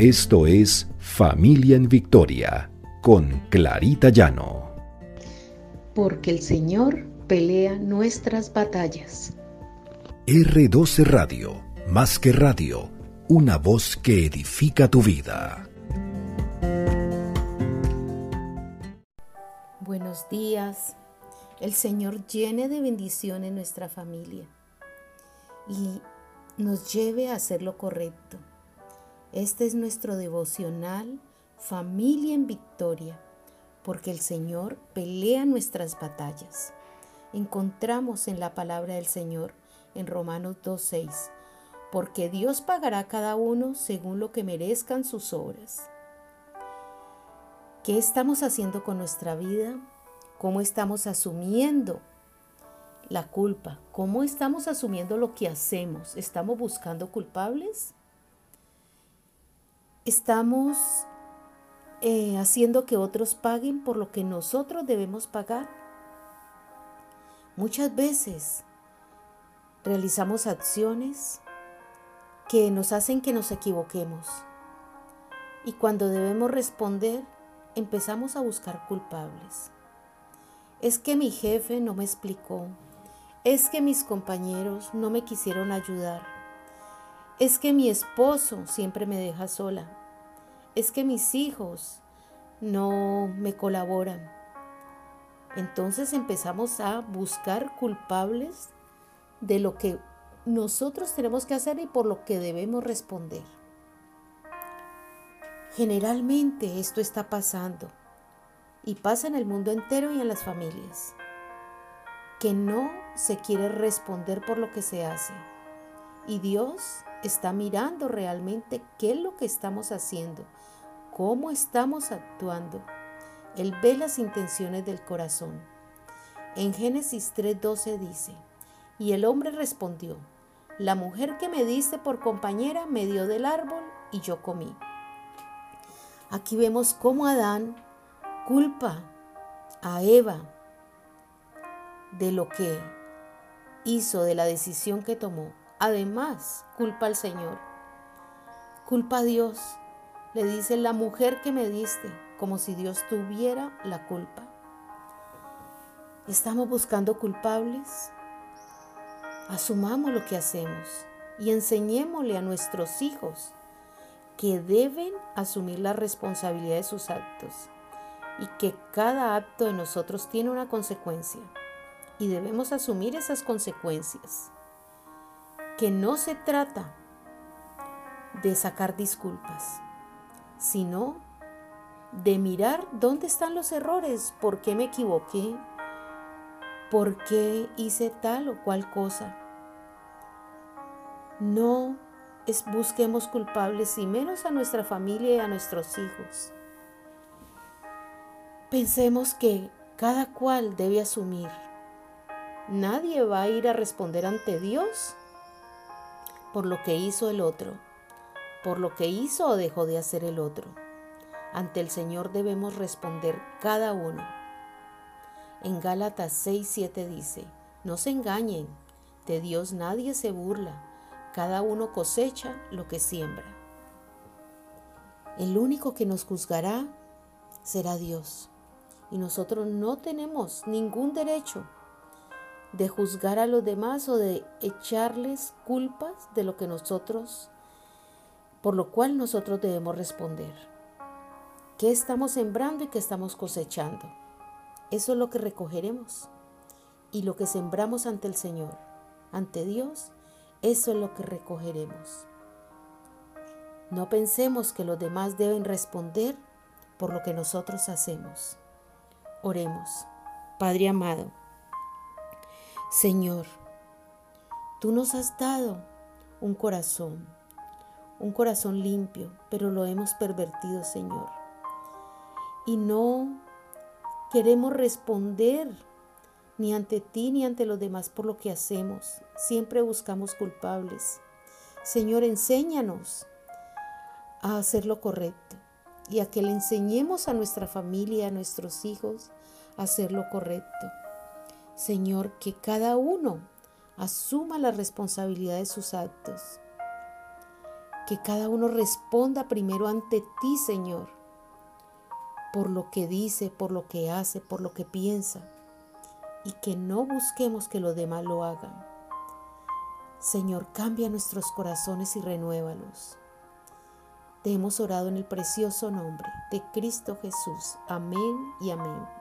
Esto es Familia en Victoria con Clarita Llano. Porque el Señor pelea nuestras batallas. R12 Radio, más que radio, una voz que edifica tu vida. Buenos días. El Señor llene de bendiciones nuestra familia y nos lleve a hacer lo correcto este es nuestro devocional Familia en Victoria, porque el Señor pelea nuestras batallas. Encontramos en la palabra del Señor en Romanos 2.6, porque Dios pagará a cada uno según lo que merezcan sus obras. ¿Qué estamos haciendo con nuestra vida? ¿Cómo estamos asumiendo la culpa? ¿Cómo estamos asumiendo lo que hacemos? ¿Estamos buscando culpables? Estamos eh, haciendo que otros paguen por lo que nosotros debemos pagar. Muchas veces realizamos acciones que nos hacen que nos equivoquemos. Y cuando debemos responder, empezamos a buscar culpables. Es que mi jefe no me explicó. Es que mis compañeros no me quisieron ayudar. Es que mi esposo siempre me deja sola. Es que mis hijos no me colaboran. Entonces empezamos a buscar culpables de lo que nosotros tenemos que hacer y por lo que debemos responder. Generalmente esto está pasando y pasa en el mundo entero y en las familias, que no se quiere responder por lo que se hace. Y Dios está mirando realmente qué es lo que estamos haciendo, cómo estamos actuando. Él ve las intenciones del corazón. En Génesis 3:12 dice, y el hombre respondió, la mujer que me diste por compañera me dio del árbol y yo comí. Aquí vemos cómo Adán culpa a Eva de lo que hizo, de la decisión que tomó. Además, culpa al Señor. Culpa a Dios. Le dice la mujer que me diste, como si Dios tuviera la culpa. ¿Estamos buscando culpables? Asumamos lo que hacemos y enseñémosle a nuestros hijos que deben asumir la responsabilidad de sus actos y que cada acto de nosotros tiene una consecuencia y debemos asumir esas consecuencias que no se trata de sacar disculpas, sino de mirar dónde están los errores, por qué me equivoqué, por qué hice tal o cual cosa. No busquemos culpables y menos a nuestra familia y a nuestros hijos. Pensemos que cada cual debe asumir. Nadie va a ir a responder ante Dios por lo que hizo el otro, por lo que hizo o dejó de hacer el otro. Ante el Señor debemos responder cada uno. En Gálatas 6:7 dice, no se engañen, de Dios nadie se burla, cada uno cosecha lo que siembra. El único que nos juzgará será Dios, y nosotros no tenemos ningún derecho de juzgar a los demás o de echarles culpas de lo que nosotros, por lo cual nosotros debemos responder. ¿Qué estamos sembrando y qué estamos cosechando? Eso es lo que recogeremos. Y lo que sembramos ante el Señor, ante Dios, eso es lo que recogeremos. No pensemos que los demás deben responder por lo que nosotros hacemos. Oremos. Padre amado, Señor, tú nos has dado un corazón, un corazón limpio, pero lo hemos pervertido, Señor. Y no queremos responder ni ante ti ni ante los demás por lo que hacemos. Siempre buscamos culpables. Señor, enséñanos a hacer lo correcto y a que le enseñemos a nuestra familia, a nuestros hijos, a hacer lo correcto. Señor, que cada uno asuma la responsabilidad de sus actos. Que cada uno responda primero ante ti, Señor, por lo que dice, por lo que hace, por lo que piensa, y que no busquemos que los demás lo hagan. Señor, cambia nuestros corazones y renuévalos. Te hemos orado en el precioso nombre de Cristo Jesús. Amén y amén.